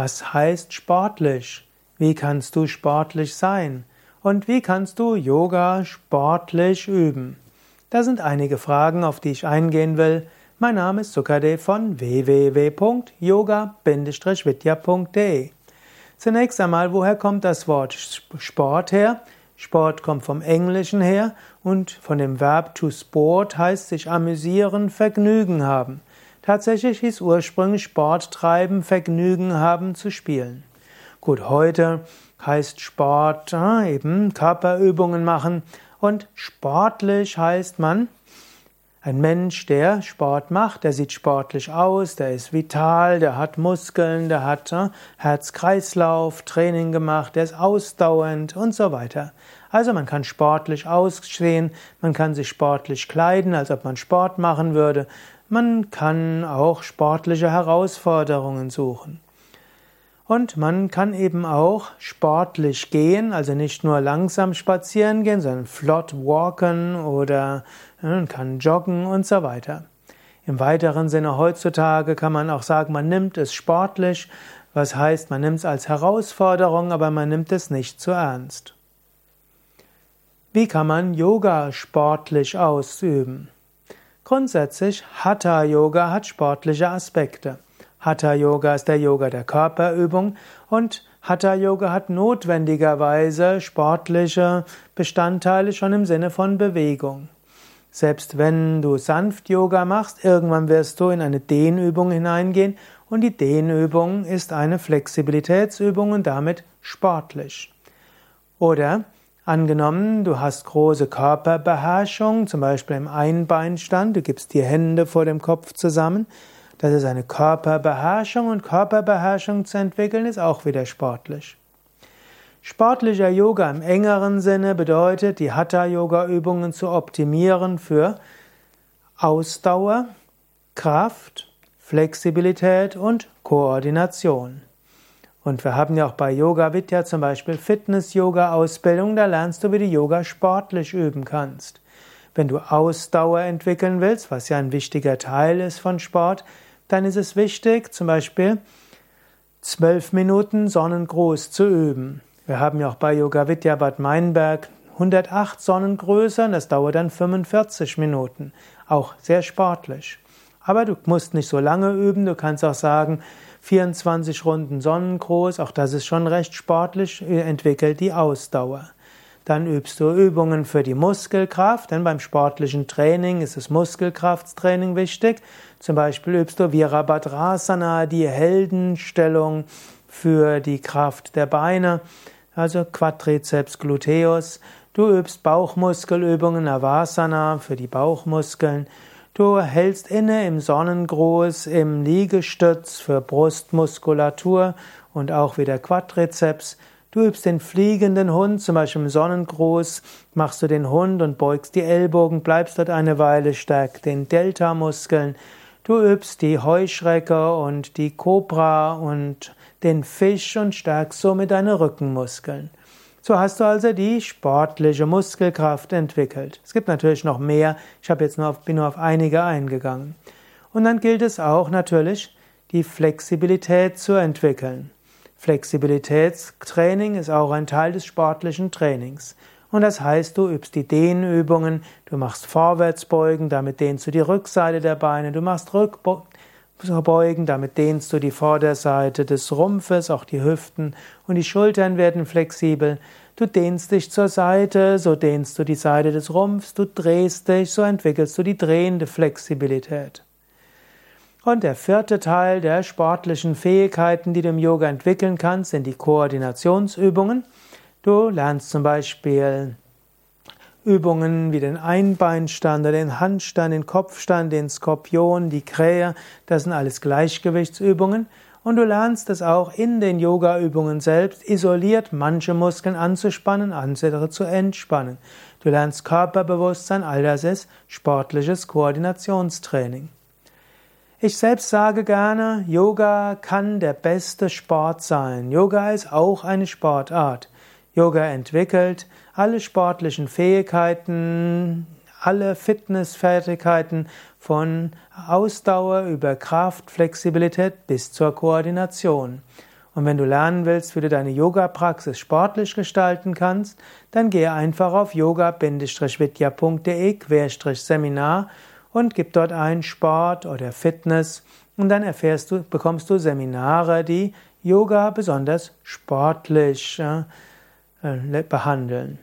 Was heißt sportlich? Wie kannst du sportlich sein? Und wie kannst du Yoga sportlich üben? Das sind einige Fragen, auf die ich eingehen will. Mein Name ist Sukadev von www.yoga-vidya.de. Zunächst einmal, woher kommt das Wort Sport her? Sport kommt vom Englischen her und von dem Verb to sport heißt sich amüsieren, Vergnügen haben. Tatsächlich hieß ursprünglich Sport treiben, Vergnügen haben zu spielen. Gut, heute heißt Sport äh, eben Körperübungen machen und sportlich heißt man ein Mensch, der Sport macht, der sieht sportlich aus, der ist vital, der hat Muskeln, der hat äh, Herz-Kreislauf, Training gemacht, der ist ausdauernd und so weiter. Also man kann sportlich aussehen, man kann sich sportlich kleiden, als ob man Sport machen würde, man kann auch sportliche Herausforderungen suchen. Und man kann eben auch sportlich gehen, also nicht nur langsam spazieren gehen, sondern flott walken oder man kann joggen und so weiter. Im weiteren Sinne heutzutage kann man auch sagen, man nimmt es sportlich, was heißt, man nimmt es als Herausforderung, aber man nimmt es nicht zu ernst. Wie kann man Yoga sportlich ausüben? Grundsätzlich, Hatha Yoga hat sportliche Aspekte. Hatha Yoga ist der Yoga der Körperübung und Hatha Yoga hat notwendigerweise sportliche Bestandteile schon im Sinne von Bewegung. Selbst wenn du sanft Yoga machst, irgendwann wirst du in eine Dehnübung hineingehen und die Dehnübung ist eine Flexibilitätsübung und damit sportlich. Oder angenommen, du hast große Körperbeherrschung, zum Beispiel im Einbeinstand, du gibst die Hände vor dem Kopf zusammen, das ist eine Körperbeherrschung und Körperbeherrschung zu entwickeln ist auch wieder sportlich. Sportlicher Yoga im engeren Sinne bedeutet, die Hatha-Yoga-Übungen zu optimieren für Ausdauer, Kraft, Flexibilität und Koordination. Und wir haben ja auch bei Yoga Vidya zum Beispiel Fitness-Yoga-Ausbildung, da lernst du, wie du Yoga sportlich üben kannst. Wenn du Ausdauer entwickeln willst, was ja ein wichtiger Teil ist von Sport, dann ist es wichtig, zum Beispiel zwölf Minuten Sonnengruß zu üben. Wir haben ja auch bei Yoga Vidya Bad Meinberg 108 Sonnengröße und das dauert dann 45 Minuten. Auch sehr sportlich. Aber du musst nicht so lange üben, du kannst auch sagen, 24 Runden Sonnengruß, auch das ist schon recht sportlich, entwickelt die Ausdauer. Dann übst du Übungen für die Muskelkraft, denn beim sportlichen Training ist das Muskelkrafttraining wichtig. Zum Beispiel übst du Virabhadrasana, die Heldenstellung für die Kraft der Beine also Quadrizeps gluteus. Du übst Bauchmuskelübungen, Navasana für die Bauchmuskeln. Du hältst inne im Sonnengruß, im Liegestütz für Brustmuskulatur und auch wieder Quadrizeps. Du übst den fliegenden Hund, zum Beispiel im Sonnengruß, machst du den Hund und beugst die Ellbogen, bleibst dort eine Weile, stärkt den Delta-Muskeln. Du übst die Heuschrecke und die Kobra und den Fisch und stärkst somit deine Rückenmuskeln. So hast du also die sportliche Muskelkraft entwickelt. Es gibt natürlich noch mehr. Ich habe jetzt nur auf, bin nur auf einige eingegangen. Und dann gilt es auch natürlich, die Flexibilität zu entwickeln. Flexibilitätstraining ist auch ein Teil des sportlichen Trainings. Und das heißt, du übst die Dehnübungen, du machst Vorwärtsbeugen, damit dehnst du die Rückseite der Beine, du machst Rückbeugen beugen, damit dehnst du die Vorderseite des Rumpfes, auch die Hüften und die Schultern werden flexibel. Du dehnst dich zur Seite, so dehnst du die Seite des Rumpfs, du drehst dich, so entwickelst du die drehende Flexibilität. Und der vierte Teil der sportlichen Fähigkeiten, die du im Yoga entwickeln kannst, sind die Koordinationsübungen. Du lernst zum Beispiel Übungen wie den Einbeinstand, den Handstand, den Kopfstand, den Skorpion, die Krähe, das sind alles Gleichgewichtsübungen. Und du lernst es auch in den Yoga-Übungen selbst, isoliert manche Muskeln anzuspannen, andere zu entspannen. Du lernst Körperbewusstsein, all das ist sportliches Koordinationstraining. Ich selbst sage gerne, Yoga kann der beste Sport sein. Yoga ist auch eine Sportart. Yoga entwickelt alle sportlichen Fähigkeiten, alle Fitnessfertigkeiten von Ausdauer über Kraft, Flexibilität bis zur Koordination. Und wenn du lernen willst, wie du deine Yoga-Praxis sportlich gestalten kannst, dann gehe einfach auf yoga-vidya.de-seminar und gib dort ein Sport oder Fitness und dann erfährst du, bekommst du Seminare, die Yoga besonders sportlich behandeln.